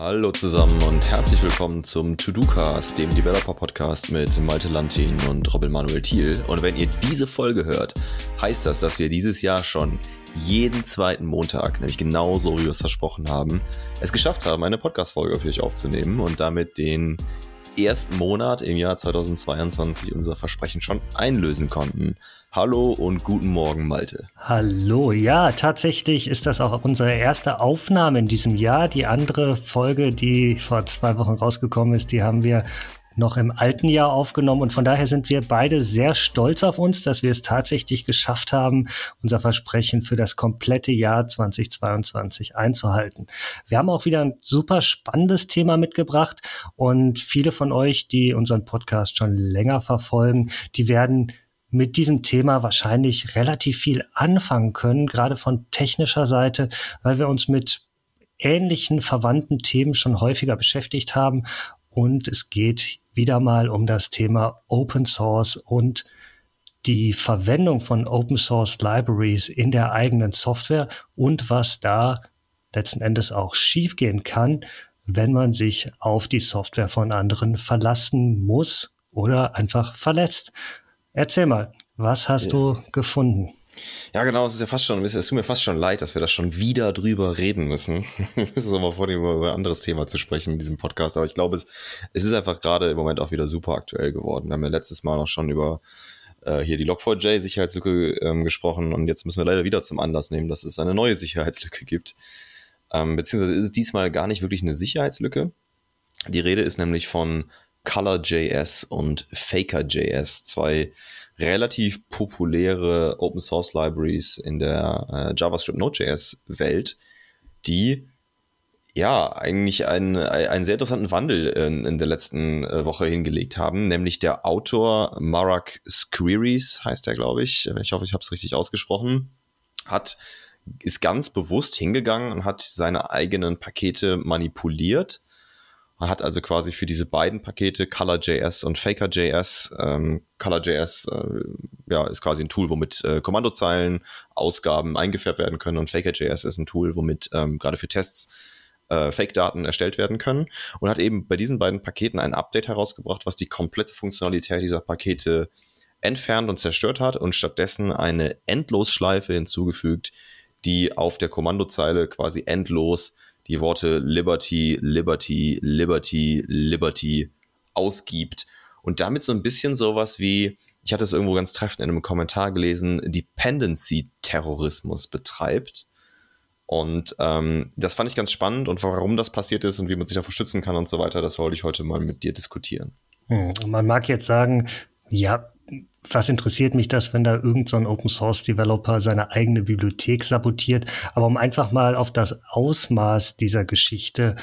Hallo zusammen und herzlich willkommen zum To-Do-Cast, dem Developer-Podcast mit Malte Lantin und Robin Manuel Thiel. Und wenn ihr diese Folge hört, heißt das, dass wir dieses Jahr schon jeden zweiten Montag, nämlich genauso wie wir es versprochen haben, es geschafft haben, eine Podcast-Folge für euch aufzunehmen und damit den ersten Monat im Jahr 2022 unser Versprechen schon einlösen konnten. Hallo und guten Morgen, Malte. Hallo, ja, tatsächlich ist das auch unsere erste Aufnahme in diesem Jahr. Die andere Folge, die vor zwei Wochen rausgekommen ist, die haben wir noch im alten Jahr aufgenommen und von daher sind wir beide sehr stolz auf uns, dass wir es tatsächlich geschafft haben, unser Versprechen für das komplette Jahr 2022 einzuhalten. Wir haben auch wieder ein super spannendes Thema mitgebracht und viele von euch, die unseren Podcast schon länger verfolgen, die werden mit diesem Thema wahrscheinlich relativ viel anfangen können, gerade von technischer Seite, weil wir uns mit ähnlichen verwandten Themen schon häufiger beschäftigt haben. Und es geht wieder mal um das Thema Open Source und die Verwendung von Open Source Libraries in der eigenen Software und was da letzten Endes auch schiefgehen kann, wenn man sich auf die Software von anderen verlassen muss oder einfach verlässt. Erzähl mal, was hast ja. du gefunden? Ja, genau, es ist ja fast schon, es tut mir fast schon leid, dass wir da schon wieder drüber reden müssen. wir müssen aber vornehmen, über ein anderes Thema zu sprechen in diesem Podcast. Aber ich glaube, es, es ist einfach gerade im Moment auch wieder super aktuell geworden. Wir haben ja letztes Mal auch schon über äh, hier die Log4j Sicherheitslücke ähm, gesprochen und jetzt müssen wir leider wieder zum Anlass nehmen, dass es eine neue Sicherheitslücke gibt. Ähm, beziehungsweise ist es diesmal gar nicht wirklich eine Sicherheitslücke. Die Rede ist nämlich von ColorJS und FakerJS, zwei relativ populäre Open Source Libraries in der äh, JavaScript Node.js Welt, die ja eigentlich einen, einen sehr interessanten Wandel in, in der letzten äh, Woche hingelegt haben, nämlich der Autor Marak Squeeries, heißt er, glaube ich. Ich hoffe, ich habe es richtig ausgesprochen, hat ist ganz bewusst hingegangen und hat seine eigenen Pakete manipuliert man hat also quasi für diese beiden Pakete ColorJS und FakerJS, ähm, ColorJS äh, ja, ist quasi ein Tool, womit äh, Kommandozeilen, Ausgaben eingefärbt werden können und FakerJS ist ein Tool, womit ähm, gerade für Tests äh, Fake-Daten erstellt werden können und hat eben bei diesen beiden Paketen ein Update herausgebracht, was die komplette Funktionalität dieser Pakete entfernt und zerstört hat und stattdessen eine Endlosschleife hinzugefügt, die auf der Kommandozeile quasi endlos die Worte Liberty, Liberty, Liberty, Liberty ausgibt und damit so ein bisschen sowas wie, ich hatte es irgendwo ganz treffend in einem Kommentar gelesen, Dependency-Terrorismus betreibt. Und ähm, das fand ich ganz spannend und warum das passiert ist und wie man sich davor schützen kann und so weiter, das wollte ich heute mal mit dir diskutieren. Hm, man mag jetzt sagen, ja, was interessiert mich das, wenn da irgendein so Open Source Developer seine eigene Bibliothek sabotiert? Aber um einfach mal auf das Ausmaß dieser Geschichte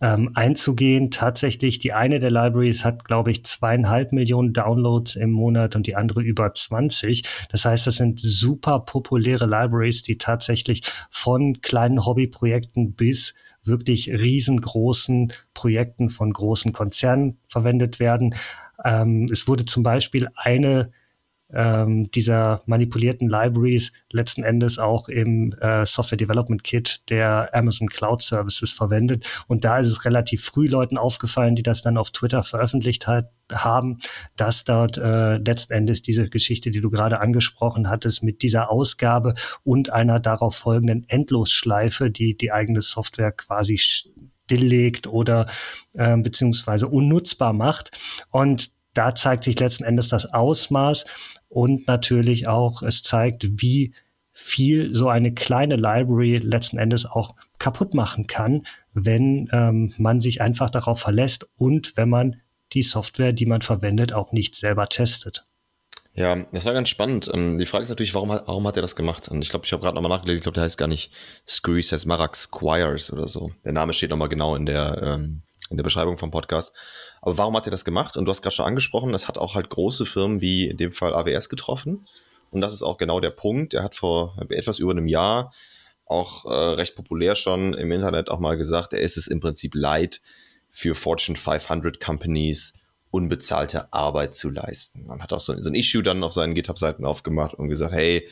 ähm, einzugehen, tatsächlich die eine der Libraries hat, glaube ich, zweieinhalb Millionen Downloads im Monat und die andere über 20. Das heißt, das sind super populäre Libraries, die tatsächlich von kleinen Hobbyprojekten bis wirklich riesengroßen Projekten von großen Konzernen verwendet werden. Ähm, es wurde zum Beispiel eine ähm, dieser manipulierten Libraries letzten Endes auch im äh, Software Development Kit der Amazon Cloud Services verwendet. Und da ist es relativ früh Leuten aufgefallen, die das dann auf Twitter veröffentlicht hat, haben, dass dort äh, letzten Endes diese Geschichte, die du gerade angesprochen hattest, mit dieser Ausgabe und einer darauf folgenden Endlosschleife, die die eigene Software quasi stilllegt oder äh, beziehungsweise unnutzbar macht. Und da zeigt sich letzten Endes das Ausmaß und natürlich auch, es zeigt, wie viel so eine kleine Library letzten Endes auch kaputt machen kann, wenn ähm, man sich einfach darauf verlässt und wenn man die Software, die man verwendet, auch nicht selber testet. Ja, das war ganz spannend. Ähm, die Frage ist natürlich, warum, warum hat er das gemacht? Und ich glaube, ich habe gerade nochmal nachgelesen, ich glaube, der heißt gar nicht Screws, heißt Marak Squires oder so. Der Name steht nochmal genau in der, ähm, in der Beschreibung vom Podcast. Aber warum hat er das gemacht? Und du hast gerade schon angesprochen, das hat auch halt große Firmen wie in dem Fall AWS getroffen. Und das ist auch genau der Punkt. Er hat vor etwas über einem Jahr auch äh, recht populär schon im Internet auch mal gesagt, er ist es im Prinzip leid, für Fortune 500 Companies unbezahlte Arbeit zu leisten. Man hat auch so, so ein Issue dann auf seinen GitHub-Seiten aufgemacht und gesagt, hey,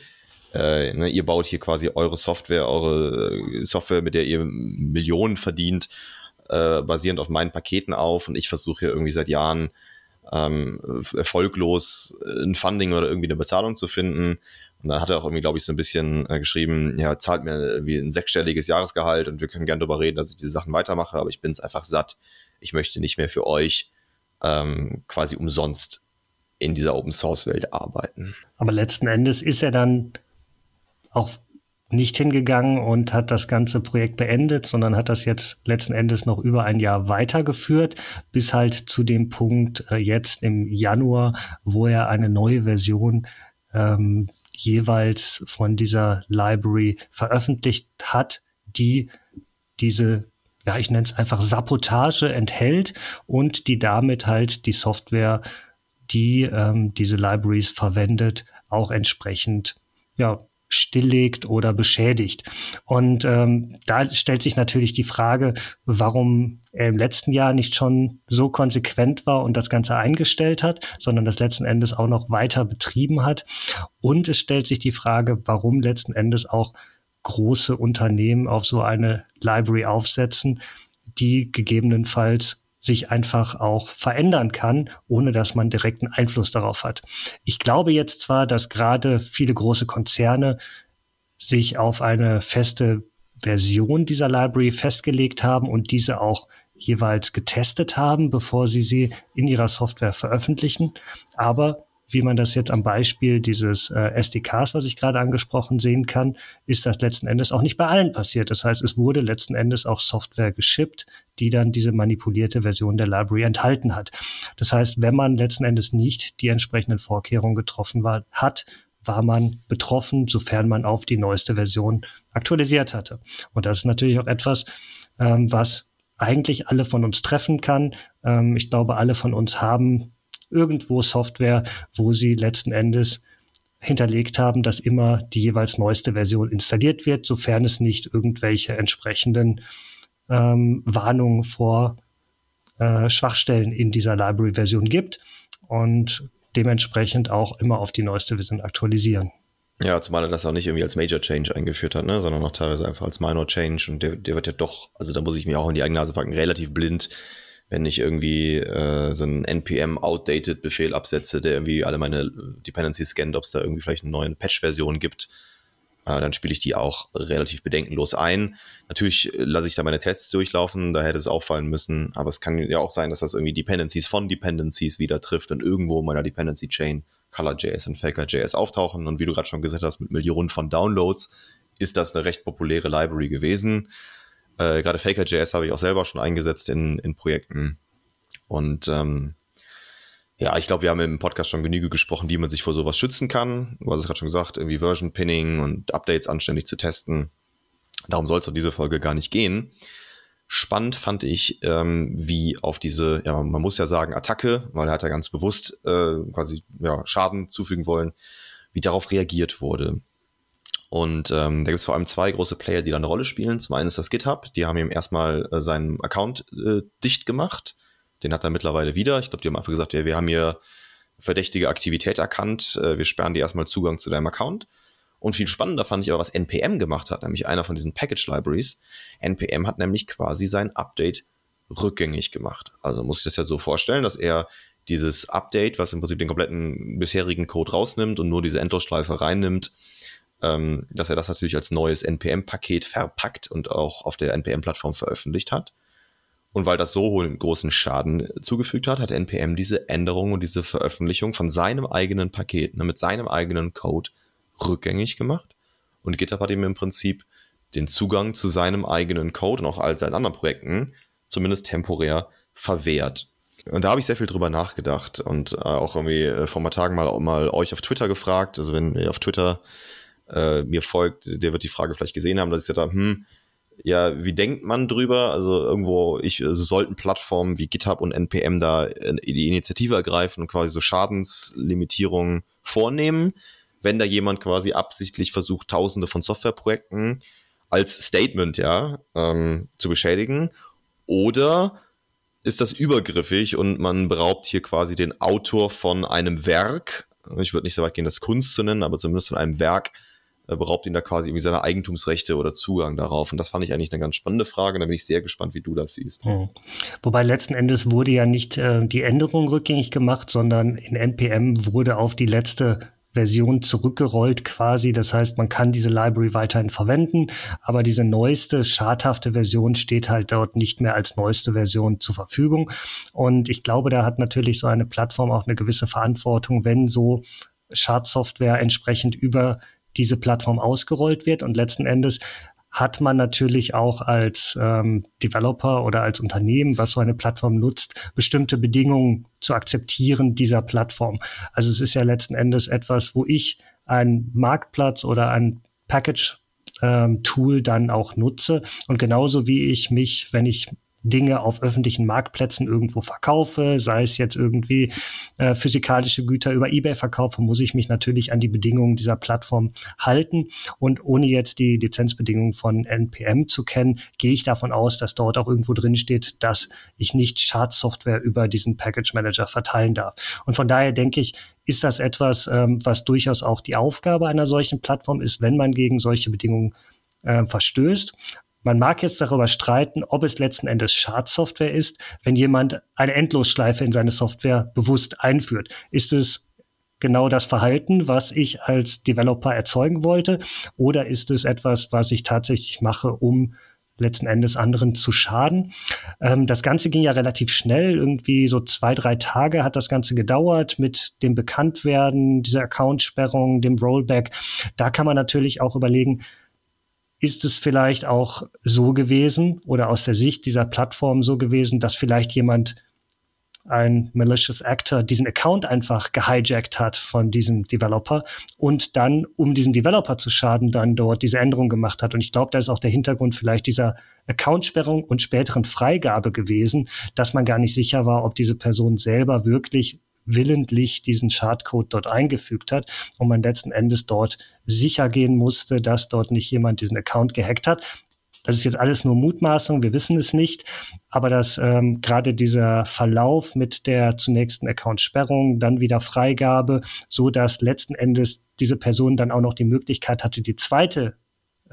äh, ne, ihr baut hier quasi eure Software, eure äh, Software, mit der ihr Millionen verdient äh, basierend auf meinen Paketen auf und ich versuche hier irgendwie seit Jahren ähm, erfolglos ein Funding oder irgendwie eine Bezahlung zu finden. Und dann hat er auch irgendwie, glaube ich, so ein bisschen äh, geschrieben, ja, zahlt mir irgendwie ein sechsstelliges Jahresgehalt und wir können gerne darüber reden, dass ich diese Sachen weitermache, aber ich bin es einfach satt. Ich möchte nicht mehr für euch ähm, quasi umsonst in dieser Open Source Welt arbeiten. Aber letzten Endes ist er dann auch nicht hingegangen und hat das ganze Projekt beendet, sondern hat das jetzt letzten Endes noch über ein Jahr weitergeführt, bis halt zu dem Punkt äh, jetzt im Januar, wo er eine neue Version ähm, jeweils von dieser Library veröffentlicht hat, die diese, ja, ich nenne es einfach Sabotage enthält und die damit halt die Software, die ähm, diese Libraries verwendet, auch entsprechend ja, stilllegt oder beschädigt. Und ähm, da stellt sich natürlich die Frage, warum er im letzten Jahr nicht schon so konsequent war und das Ganze eingestellt hat, sondern das letzten Endes auch noch weiter betrieben hat. Und es stellt sich die Frage, warum letzten Endes auch große Unternehmen auf so eine Library aufsetzen, die gegebenenfalls sich einfach auch verändern kann, ohne dass man direkten Einfluss darauf hat. Ich glaube jetzt zwar, dass gerade viele große Konzerne sich auf eine feste Version dieser Library festgelegt haben und diese auch jeweils getestet haben, bevor sie sie in ihrer Software veröffentlichen. Aber wie man das jetzt am Beispiel dieses äh, SDKs, was ich gerade angesprochen sehen kann, ist das letzten Endes auch nicht bei allen passiert. Das heißt, es wurde letzten Endes auch Software geschippt, die dann diese manipulierte Version der Library enthalten hat. Das heißt, wenn man letzten Endes nicht die entsprechenden Vorkehrungen getroffen war, hat, war man betroffen, sofern man auf die neueste Version aktualisiert hatte. Und das ist natürlich auch etwas, ähm, was eigentlich alle von uns treffen kann. Ähm, ich glaube, alle von uns haben irgendwo Software, wo sie letzten Endes hinterlegt haben, dass immer die jeweils neueste Version installiert wird, sofern es nicht irgendwelche entsprechenden ähm, Warnungen vor äh, Schwachstellen in dieser Library-Version gibt und dementsprechend auch immer auf die neueste Version aktualisieren. Ja, zumal er das auch nicht irgendwie als Major Change eingeführt hat, ne, sondern auch teilweise einfach als Minor Change und der, der wird ja doch, also da muss ich mir auch in die eigene Nase packen, relativ blind wenn ich irgendwie äh, so einen npm outdated Befehl absetze, der irgendwie alle meine Dependencies scannt, ob es da irgendwie vielleicht eine neue Patch-Version gibt, äh, dann spiele ich die auch relativ bedenkenlos ein. Natürlich lasse ich da meine Tests durchlaufen, da hätte es auffallen müssen, aber es kann ja auch sein, dass das irgendwie Dependencies von Dependencies wieder trifft und irgendwo in meiner Dependency Chain ColorJS und Faker.js auftauchen. Und wie du gerade schon gesagt hast, mit Millionen von Downloads ist das eine recht populäre Library gewesen. Äh, Gerade Faker.js habe ich auch selber schon eingesetzt in, in Projekten. Und ähm, ja, ich glaube, wir haben im Podcast schon genüge gesprochen, wie man sich vor sowas schützen kann. Du hast es gerade schon gesagt, irgendwie Version Pinning und Updates anständig zu testen. Darum soll es doch diese Folge gar nicht gehen. Spannend fand ich, ähm, wie auf diese, ja, man muss ja sagen, Attacke, weil er hat ja ganz bewusst äh, quasi ja, Schaden zufügen wollen, wie darauf reagiert wurde. Und ähm, da gibt es vor allem zwei große Player, die da eine Rolle spielen. Zum einen ist das GitHub, die haben ihm erstmal äh, seinen Account äh, dicht gemacht. Den hat er mittlerweile wieder. Ich glaube, die haben einfach gesagt, ja, wir haben hier verdächtige Aktivität erkannt, äh, wir sperren dir erstmal Zugang zu deinem Account. Und viel spannender fand ich aber, was NPM gemacht hat, nämlich einer von diesen Package Libraries. NPM hat nämlich quasi sein Update rückgängig gemacht. Also muss ich das ja so vorstellen, dass er dieses Update, was im Prinzip den kompletten bisherigen Code rausnimmt und nur diese Endlosschleife reinnimmt, ähm, dass er das natürlich als neues NPM-Paket verpackt und auch auf der NPM-Plattform veröffentlicht hat. Und weil das so hohen großen Schaden zugefügt hat, hat NPM diese Änderung und diese Veröffentlichung von seinem eigenen Paket, ne, mit seinem eigenen Code rückgängig gemacht. Und GitHub hat ihm im Prinzip den Zugang zu seinem eigenen Code und auch all seinen anderen Projekten zumindest temporär verwehrt. Und da habe ich sehr viel drüber nachgedacht und äh, auch irgendwie äh, vor ein paar Tagen mal, mal euch auf Twitter gefragt. Also wenn ihr auf Twitter äh, mir folgt, der wird die Frage vielleicht gesehen haben, dass ich gesagt habe, hm, ja, wie denkt man drüber? Also irgendwo, ich, also sollten Plattformen wie GitHub und NPM da die Initiative ergreifen und quasi so Schadenslimitierungen vornehmen, wenn da jemand quasi absichtlich versucht, tausende von Softwareprojekten als Statement, ja, ähm, zu beschädigen. Oder ist das übergriffig und man beraubt hier quasi den Autor von einem Werk, ich würde nicht so weit gehen, das Kunst zu nennen, aber zumindest von einem Werk äh, beraubt ihn da quasi irgendwie seine Eigentumsrechte oder Zugang darauf. Und das fand ich eigentlich eine ganz spannende Frage. Da bin ich sehr gespannt, wie du das siehst. Hm. Wobei letzten Endes wurde ja nicht äh, die Änderung rückgängig gemacht, sondern in NPM wurde auf die letzte Version zurückgerollt quasi. Das heißt, man kann diese Library weiterhin verwenden, aber diese neueste, schadhafte Version steht halt dort nicht mehr als neueste Version zur Verfügung. Und ich glaube, da hat natürlich so eine Plattform auch eine gewisse Verantwortung, wenn so Schadsoftware entsprechend über diese Plattform ausgerollt wird. Und letzten Endes hat man natürlich auch als ähm, Developer oder als Unternehmen, was so eine Plattform nutzt, bestimmte Bedingungen zu akzeptieren dieser Plattform. Also es ist ja letzten Endes etwas, wo ich einen Marktplatz oder ein Package ähm, dann auch nutze. Und genauso wie ich mich, wenn ich Dinge auf öffentlichen Marktplätzen irgendwo verkaufe, sei es jetzt irgendwie äh, physikalische Güter über eBay verkaufe, muss ich mich natürlich an die Bedingungen dieser Plattform halten. Und ohne jetzt die Lizenzbedingungen von NPM zu kennen, gehe ich davon aus, dass dort auch irgendwo drin steht, dass ich nicht Schadsoftware über diesen Package Manager verteilen darf. Und von daher denke ich, ist das etwas, ähm, was durchaus auch die Aufgabe einer solchen Plattform ist, wenn man gegen solche Bedingungen äh, verstößt. Man mag jetzt darüber streiten, ob es letzten Endes Schadsoftware ist, wenn jemand eine Endlosschleife in seine Software bewusst einführt. Ist es genau das Verhalten, was ich als Developer erzeugen wollte? Oder ist es etwas, was ich tatsächlich mache, um letzten Endes anderen zu schaden. Ähm, das Ganze ging ja relativ schnell, irgendwie so zwei, drei Tage hat das Ganze gedauert mit dem Bekanntwerden, dieser Accountsperrung, dem Rollback. Da kann man natürlich auch überlegen, ist es vielleicht auch so gewesen oder aus der Sicht dieser Plattform so gewesen, dass vielleicht jemand ein malicious actor diesen Account einfach gehijackt hat von diesem Developer und dann, um diesen Developer zu schaden, dann dort diese Änderung gemacht hat. Und ich glaube, da ist auch der Hintergrund vielleicht dieser Accountsperrung und späteren Freigabe gewesen, dass man gar nicht sicher war, ob diese Person selber wirklich willentlich diesen Schadcode dort eingefügt hat und man letzten Endes dort sicher gehen musste, dass dort nicht jemand diesen Account gehackt hat. Das ist jetzt alles nur Mutmaßung, wir wissen es nicht, aber dass ähm, gerade dieser Verlauf mit der zunächsten Account-Sperrung, dann wieder Freigabe, so dass letzten Endes diese Person dann auch noch die Möglichkeit hatte, die zweite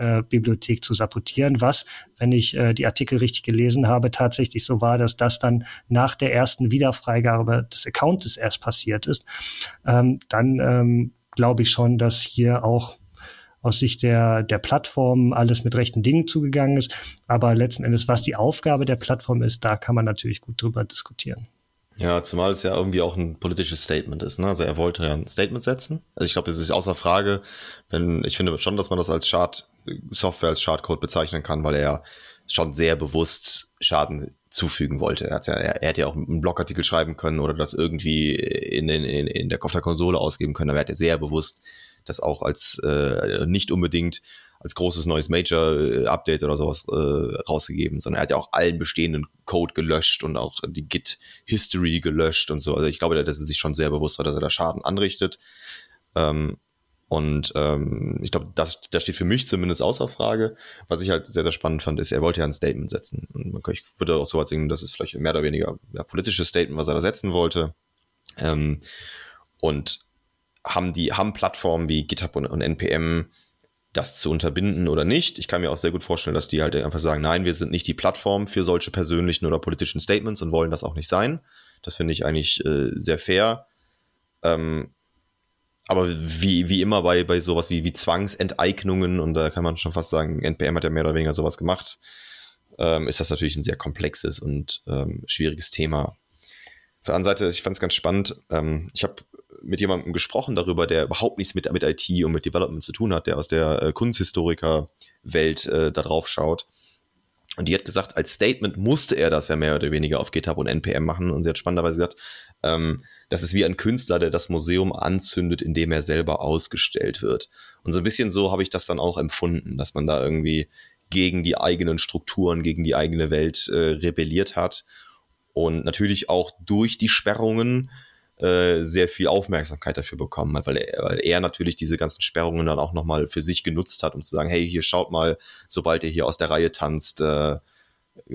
äh, Bibliothek zu sabotieren, was, wenn ich äh, die Artikel richtig gelesen habe, tatsächlich so war, dass das dann nach der ersten Wiederfreigabe des Accounts erst passiert ist, ähm, dann ähm, glaube ich schon, dass hier auch aus Sicht der, der Plattform alles mit rechten Dingen zugegangen ist. Aber letzten Endes, was die Aufgabe der Plattform ist, da kann man natürlich gut drüber diskutieren. Ja, zumal es ja irgendwie auch ein politisches Statement ist. Ne? Also er wollte ja ein Statement setzen. Also ich glaube, es ist außer Frage, wenn ich finde schon, dass man das als Schad Software als Schadcode bezeichnen kann, weil er schon sehr bewusst Schaden zufügen wollte. Er, ja, er, er hätte ja auch einen Blogartikel schreiben können oder das irgendwie in, in, in der, Konsole ausgeben können, aber er hat sehr bewusst das auch als äh, nicht unbedingt als großes neues Major-Update oder sowas äh, rausgegeben, sondern er hat ja auch allen bestehenden Code gelöscht und auch die Git-History gelöscht und so. Also ich glaube, dass er sich schon sehr bewusst war, dass er da Schaden anrichtet. Ähm, und ähm, ich glaube, das, das steht für mich zumindest außer Frage. Was ich halt sehr, sehr spannend fand, ist, er wollte ja ein Statement setzen. Und ich würde auch so was sehen, das ist vielleicht mehr oder weniger ja, politisches Statement, was er da setzen wollte. Ähm, und haben die, haben Plattformen wie GitHub und, und NPM das zu unterbinden oder nicht. Ich kann mir auch sehr gut vorstellen, dass die halt einfach sagen, nein, wir sind nicht die Plattform für solche persönlichen oder politischen Statements und wollen das auch nicht sein. Das finde ich eigentlich äh, sehr fair. Ähm, aber wie, wie immer bei, bei sowas wie, wie Zwangsenteignungen, und da kann man schon fast sagen, NPM hat ja mehr oder weniger sowas gemacht, ähm, ist das natürlich ein sehr komplexes und ähm, schwieriges Thema. Auf der anderen Seite, ich fand es ganz spannend, ähm, ich habe mit jemandem gesprochen darüber, der überhaupt nichts mit, mit IT und mit Development zu tun hat, der aus der äh, Kunsthistoriker-Welt äh, da drauf schaut. Und die hat gesagt, als Statement musste er das ja mehr oder weniger auf GitHub und NPM machen. Und sie hat spannenderweise gesagt, ähm, das ist wie ein Künstler, der das Museum anzündet, indem er selber ausgestellt wird. Und so ein bisschen so habe ich das dann auch empfunden, dass man da irgendwie gegen die eigenen Strukturen, gegen die eigene Welt äh, rebelliert hat. Und natürlich auch durch die Sperrungen äh, sehr viel Aufmerksamkeit dafür bekommen hat, weil er, weil er natürlich diese ganzen Sperrungen dann auch nochmal für sich genutzt hat, um zu sagen, hey, hier schaut mal, sobald ihr hier aus der Reihe tanzt, äh,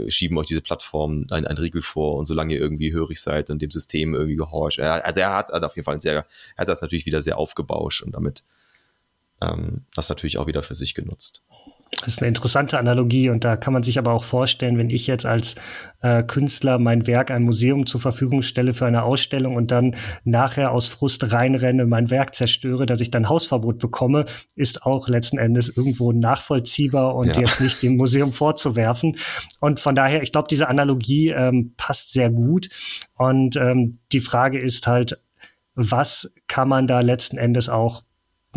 schieben euch diese Plattform ein, ein Riegel vor und solange ihr irgendwie hörig seid und dem System irgendwie gehorcht. Er, also er hat, hat auf jeden Fall sehr, er hat das natürlich wieder sehr aufgebauscht und damit ähm, das natürlich auch wieder für sich genutzt. Das ist eine interessante Analogie und da kann man sich aber auch vorstellen, wenn ich jetzt als äh, Künstler mein Werk einem Museum zur Verfügung stelle für eine Ausstellung und dann nachher aus Frust reinrenne, mein Werk zerstöre, dass ich dann Hausverbot bekomme, ist auch letzten Endes irgendwo nachvollziehbar und ja. jetzt nicht dem Museum vorzuwerfen. Und von daher, ich glaube, diese Analogie ähm, passt sehr gut. Und ähm, die Frage ist halt, was kann man da letzten Endes auch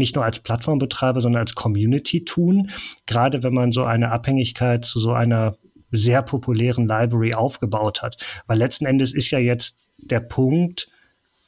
nicht nur als Plattformbetreiber, sondern als Community tun. Gerade wenn man so eine Abhängigkeit zu so einer sehr populären Library aufgebaut hat. Weil letzten Endes ist ja jetzt der Punkt,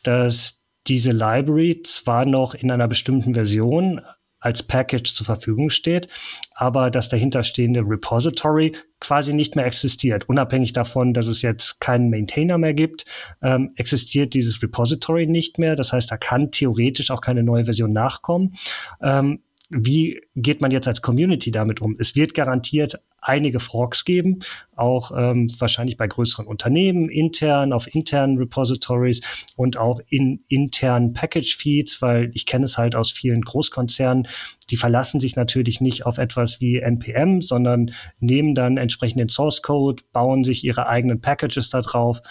dass diese Library zwar noch in einer bestimmten Version als Package zur Verfügung steht, aber das dahinterstehende Repository quasi nicht mehr existiert. Unabhängig davon, dass es jetzt keinen Maintainer mehr gibt, ähm, existiert dieses Repository nicht mehr. Das heißt, da kann theoretisch auch keine neue Version nachkommen. Ähm, wie geht man jetzt als Community damit um? Es wird garantiert einige Forks geben, auch ähm, wahrscheinlich bei größeren Unternehmen, intern, auf internen Repositories und auch in internen Package-Feeds, weil ich kenne es halt aus vielen Großkonzernen, die verlassen sich natürlich nicht auf etwas wie NPM, sondern nehmen dann entsprechend den Source Code, bauen sich ihre eigenen Packages da drauf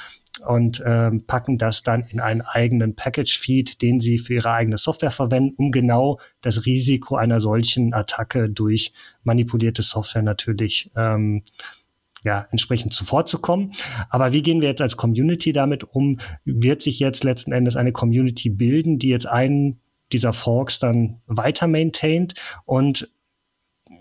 und ähm, packen das dann in einen eigenen Package-Feed, den sie für ihre eigene Software verwenden, um genau das Risiko einer solchen Attacke durch manipulierte Software natürlich ähm, ja, entsprechend zuvorzukommen. Aber wie gehen wir jetzt als Community damit um? Wird sich jetzt letzten Endes eine Community bilden, die jetzt einen dieser Forks dann weiter maintaint und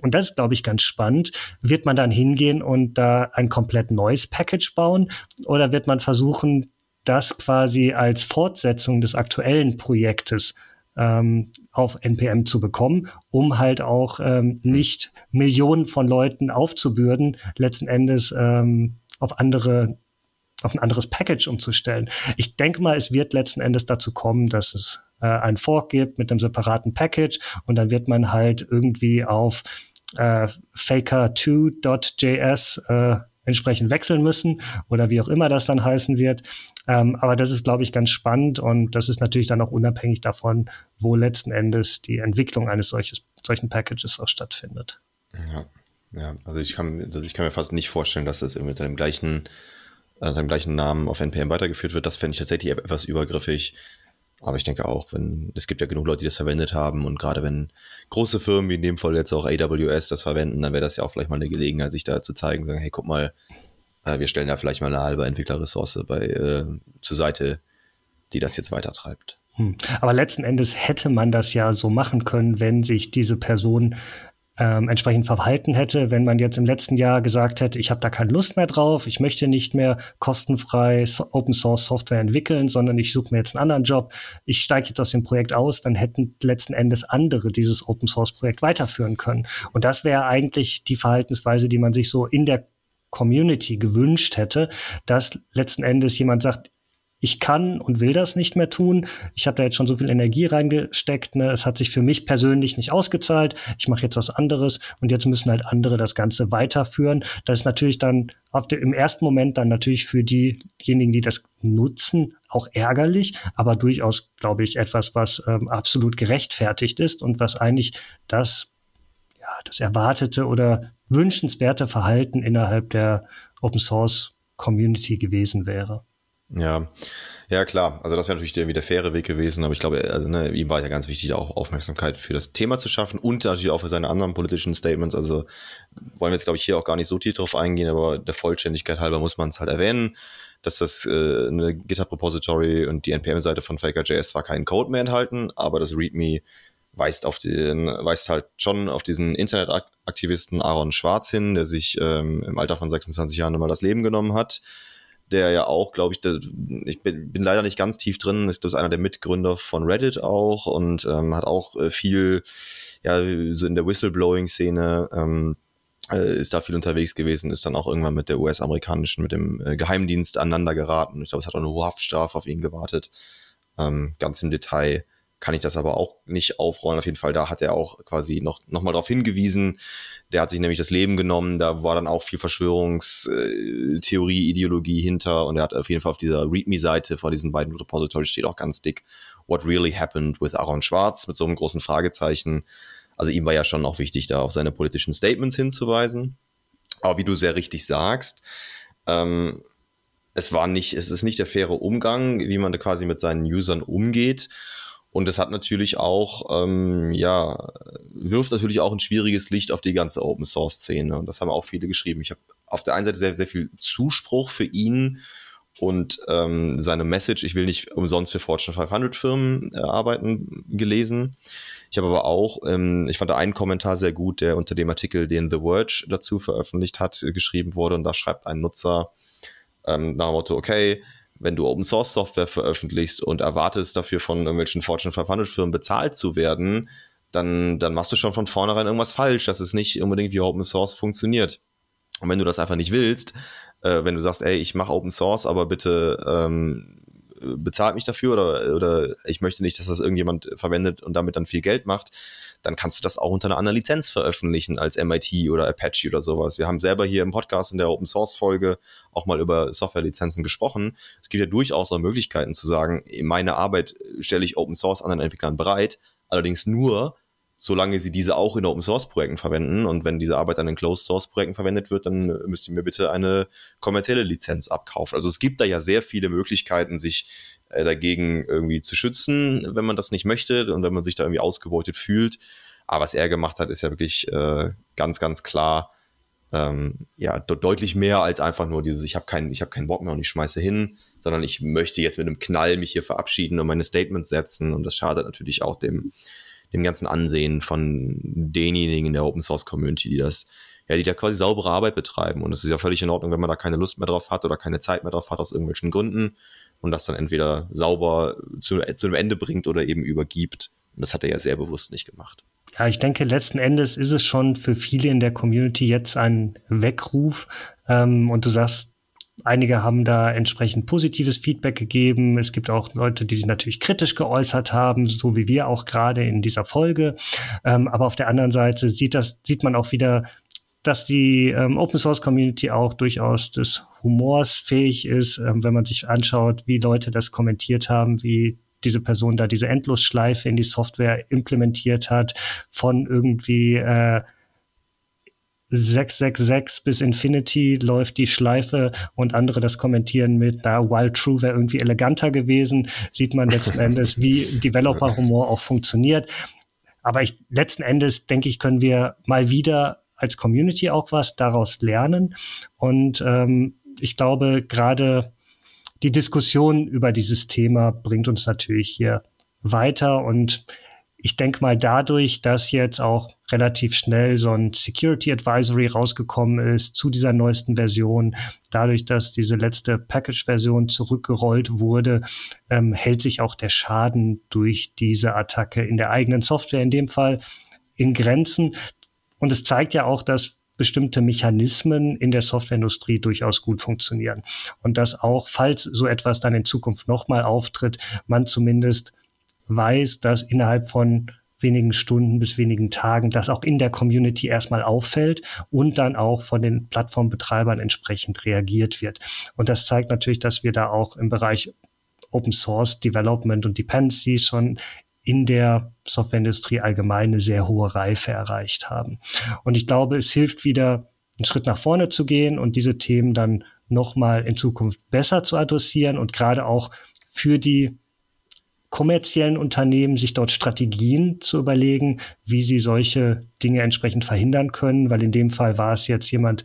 und das ist, glaube ich, ganz spannend. Wird man dann hingehen und da ein komplett neues Package bauen oder wird man versuchen, das quasi als Fortsetzung des aktuellen Projektes ähm, auf NPM zu bekommen, um halt auch ähm, nicht Millionen von Leuten aufzubürden, letzten Endes ähm, auf andere auf ein anderes Package umzustellen. Ich denke mal, es wird letzten Endes dazu kommen, dass es äh, ein Fork gibt mit einem separaten Package und dann wird man halt irgendwie auf äh, faker2.js äh, entsprechend wechseln müssen oder wie auch immer das dann heißen wird. Ähm, aber das ist, glaube ich, ganz spannend und das ist natürlich dann auch unabhängig davon, wo letzten Endes die Entwicklung eines solches, solchen Packages auch stattfindet. Ja, ja. also ich kann, also ich kann mir fast nicht vorstellen, dass das mit dem gleichen, äh, seinem gleichen Namen auf NPM weitergeführt wird. Das fände ich tatsächlich etwas übergriffig. Aber ich denke auch, wenn, es gibt ja genug Leute, die das verwendet haben und gerade wenn große Firmen, wie in dem Fall jetzt auch AWS, das verwenden, dann wäre das ja auch vielleicht mal eine Gelegenheit, sich da zu zeigen, sagen, hey, guck mal, äh, wir stellen da vielleicht mal eine halbe Entwicklerressource bei, äh, zur Seite, die das jetzt weitertreibt. Hm. Aber letzten Endes hätte man das ja so machen können, wenn sich diese Person ähm, entsprechend verhalten hätte, wenn man jetzt im letzten Jahr gesagt hätte, ich habe da keine Lust mehr drauf, ich möchte nicht mehr kostenfrei Open Source Software entwickeln, sondern ich suche mir jetzt einen anderen Job, ich steige jetzt aus dem Projekt aus, dann hätten letzten Endes andere dieses Open Source Projekt weiterführen können. Und das wäre eigentlich die Verhaltensweise, die man sich so in der Community gewünscht hätte, dass letzten Endes jemand sagt, ich kann und will das nicht mehr tun. Ich habe da jetzt schon so viel Energie reingesteckt. Ne? Es hat sich für mich persönlich nicht ausgezahlt. Ich mache jetzt was anderes und jetzt müssen halt andere das Ganze weiterführen. Das ist natürlich dann auf dem, im ersten Moment dann natürlich für diejenigen, die das nutzen, auch ärgerlich, aber durchaus, glaube ich, etwas, was ähm, absolut gerechtfertigt ist und was eigentlich das, ja, das erwartete oder wünschenswerte Verhalten innerhalb der Open Source Community gewesen wäre. Ja, ja klar. Also das wäre natürlich der, der faire Weg gewesen, aber ich glaube, also, ne, ihm war ja ganz wichtig, auch Aufmerksamkeit für das Thema zu schaffen und natürlich auch für seine anderen politischen Statements. Also wollen wir jetzt, glaube ich, hier auch gar nicht so tief drauf eingehen, aber der Vollständigkeit halber muss man es halt erwähnen, dass das äh, eine GitHub-Repository und die NPM-Seite von Faker.js zwar keinen Code mehr enthalten, aber das README weist auf den, weist halt schon auf diesen Internetaktivisten Aaron Schwarz hin, der sich ähm, im Alter von 26 Jahren immer das Leben genommen hat der ja auch, glaube ich, der, ich bin, bin, leider nicht ganz tief drin, ist das einer der Mitgründer von Reddit auch und ähm, hat auch äh, viel, ja, so in der Whistleblowing-Szene ähm, äh, ist da viel unterwegs gewesen, ist dann auch irgendwann mit der US-amerikanischen, mit dem äh, Geheimdienst aneinander geraten. Ich glaube, es hat auch eine Haftstrafe auf ihn gewartet. Ähm, ganz im Detail kann ich das aber auch nicht aufrollen. Auf jeden Fall, da hat er auch quasi noch, noch mal darauf hingewiesen. Der hat sich nämlich das Leben genommen. Da war dann auch viel Verschwörungstheorie, Ideologie hinter. Und er hat auf jeden Fall auf dieser README-Seite vor diesen beiden Repositories steht auch ganz dick What really happened with Aaron Schwarz mit so einem großen Fragezeichen. Also ihm war ja schon auch wichtig, da auf seine politischen Statements hinzuweisen. Aber wie du sehr richtig sagst, ähm, es war nicht, es ist nicht der faire Umgang, wie man da quasi mit seinen Usern umgeht. Und es hat natürlich auch, ähm, ja, wirft natürlich auch ein schwieriges Licht auf die ganze Open Source Szene. Und das haben auch viele geschrieben. Ich habe auf der einen Seite sehr, sehr viel Zuspruch für ihn und ähm, seine Message, ich will nicht umsonst für Fortune 500 Firmen äh, arbeiten, gelesen. Ich habe aber auch, ähm, ich fand da einen Kommentar sehr gut, der unter dem Artikel, den The Verge dazu veröffentlicht hat, geschrieben wurde. Und da schreibt ein Nutzer ähm, nach dem Motto, okay, wenn du Open Source Software veröffentlichst und erwartest dafür von irgendwelchen Fortune 500 Firmen bezahlt zu werden, dann, dann machst du schon von vornherein irgendwas falsch, dass es nicht unbedingt wie Open Source funktioniert. Und wenn du das einfach nicht willst, äh, wenn du sagst, ey, ich mache Open Source, aber bitte ähm, bezahlt mich dafür oder, oder ich möchte nicht, dass das irgendjemand verwendet und damit dann viel Geld macht, dann kannst du das auch unter einer anderen Lizenz veröffentlichen als MIT oder Apache oder sowas. Wir haben selber hier im Podcast in der Open Source Folge auch mal über Softwarelizenzen gesprochen. Es gibt ja durchaus auch Möglichkeiten zu sagen, meine Arbeit stelle ich Open Source anderen Entwicklern bereit, allerdings nur, solange sie diese auch in Open Source Projekten verwenden. Und wenn diese Arbeit dann in Closed Source Projekten verwendet wird, dann müsst ihr mir bitte eine kommerzielle Lizenz abkaufen. Also es gibt da ja sehr viele Möglichkeiten, sich äh, dagegen irgendwie zu schützen, wenn man das nicht möchte und wenn man sich da irgendwie ausgebeutet fühlt. Aber was er gemacht hat, ist ja wirklich äh, ganz, ganz klar, ähm, ja, deutlich mehr als einfach nur dieses, ich habe keinen, ich habe keinen Bock mehr und ich schmeiße hin, sondern ich möchte jetzt mit einem Knall mich hier verabschieden und meine Statements setzen. Und das schadet natürlich auch dem, dem ganzen Ansehen von denjenigen in der Open Source Community, die das, ja, die da quasi saubere Arbeit betreiben. Und es ist ja völlig in Ordnung, wenn man da keine Lust mehr drauf hat oder keine Zeit mehr drauf hat aus irgendwelchen Gründen und das dann entweder sauber zu, zu einem Ende bringt oder eben übergibt. Und das hat er ja sehr bewusst nicht gemacht. Ja, ich denke, letzten Endes ist es schon für viele in der Community jetzt ein Weckruf. Ähm, und du sagst, Einige haben da entsprechend positives Feedback gegeben. Es gibt auch Leute, die sich natürlich kritisch geäußert haben, so wie wir auch gerade in dieser Folge. Ähm, aber auf der anderen Seite sieht das, sieht man auch wieder, dass die ähm, Open Source Community auch durchaus des Humors fähig ist, ähm, wenn man sich anschaut, wie Leute das kommentiert haben, wie diese Person da diese Endlosschleife in die Software implementiert hat, von irgendwie äh, 666 bis Infinity läuft die Schleife und andere das kommentieren mit, da Wild True wäre irgendwie eleganter gewesen, sieht man letzten Endes, wie Developer-Humor auch funktioniert. Aber ich, letzten Endes, denke ich, können wir mal wieder als Community auch was daraus lernen. Und ähm, ich glaube, gerade die Diskussion über dieses Thema bringt uns natürlich hier weiter und ich denke mal dadurch, dass jetzt auch relativ schnell so ein Security Advisory rausgekommen ist zu dieser neuesten Version, dadurch, dass diese letzte Package-Version zurückgerollt wurde, ähm, hält sich auch der Schaden durch diese Attacke in der eigenen Software in dem Fall in Grenzen. Und es zeigt ja auch, dass bestimmte Mechanismen in der Softwareindustrie durchaus gut funktionieren. Und dass auch, falls so etwas dann in Zukunft nochmal auftritt, man zumindest weiß, dass innerhalb von wenigen Stunden bis wenigen Tagen das auch in der Community erstmal auffällt und dann auch von den Plattformbetreibern entsprechend reagiert wird. Und das zeigt natürlich, dass wir da auch im Bereich Open Source Development und Dependencies schon in der Softwareindustrie allgemein eine sehr hohe Reife erreicht haben. Und ich glaube, es hilft wieder, einen Schritt nach vorne zu gehen und diese Themen dann nochmal in Zukunft besser zu adressieren und gerade auch für die kommerziellen Unternehmen sich dort Strategien zu überlegen, wie sie solche Dinge entsprechend verhindern können, weil in dem Fall war es jetzt jemand,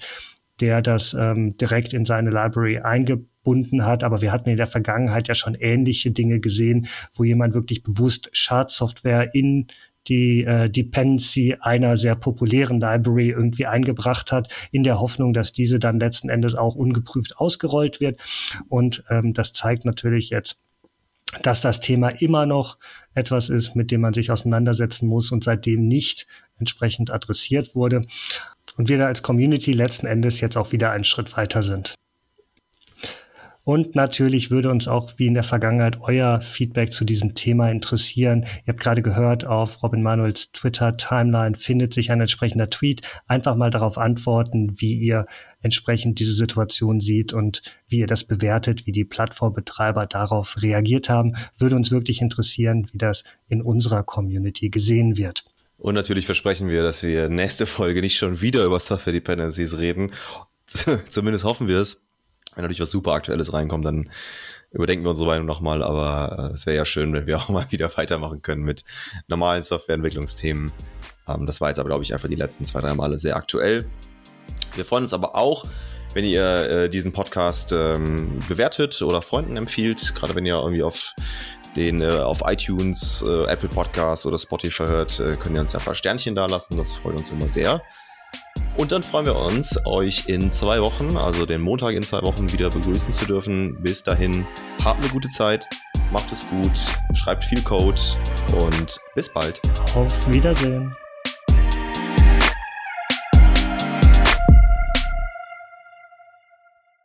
der das ähm, direkt in seine Library eingebunden hat. Aber wir hatten in der Vergangenheit ja schon ähnliche Dinge gesehen, wo jemand wirklich bewusst Schadsoftware in die äh, Dependency einer sehr populären Library irgendwie eingebracht hat, in der Hoffnung, dass diese dann letzten Endes auch ungeprüft ausgerollt wird. Und ähm, das zeigt natürlich jetzt, dass das Thema immer noch etwas ist, mit dem man sich auseinandersetzen muss und seitdem nicht entsprechend adressiert wurde. Und wir da als Community letzten Endes jetzt auch wieder einen Schritt weiter sind. Und natürlich würde uns auch wie in der Vergangenheit euer Feedback zu diesem Thema interessieren. Ihr habt gerade gehört, auf Robin Manuels Twitter-Timeline findet sich ein entsprechender Tweet. Einfach mal darauf antworten, wie ihr entsprechend diese Situation sieht und wie ihr das bewertet, wie die Plattformbetreiber darauf reagiert haben. Würde uns wirklich interessieren, wie das in unserer Community gesehen wird. Und natürlich versprechen wir, dass wir nächste Folge nicht schon wieder über Software Dependencies reden. Zumindest hoffen wir es. Wenn natürlich was super Aktuelles reinkommt, dann überdenken wir unsere Meinung nochmal. Aber äh, es wäre ja schön, wenn wir auch mal wieder weitermachen können mit normalen Softwareentwicklungsthemen. Ähm, das war jetzt aber, glaube ich, einfach die letzten zwei, drei Male sehr aktuell. Wir freuen uns aber auch, wenn ihr äh, diesen Podcast ähm, bewertet oder Freunden empfiehlt, gerade wenn ihr irgendwie auf den äh, auf iTunes, äh, Apple Podcasts oder Spotify hört, äh, könnt ihr uns einfach Sternchen da lassen. Das freut uns immer sehr. Und dann freuen wir uns, euch in zwei Wochen, also den Montag in zwei Wochen, wieder begrüßen zu dürfen. Bis dahin, habt eine gute Zeit, macht es gut, schreibt viel Code und bis bald. Auf Wiedersehen.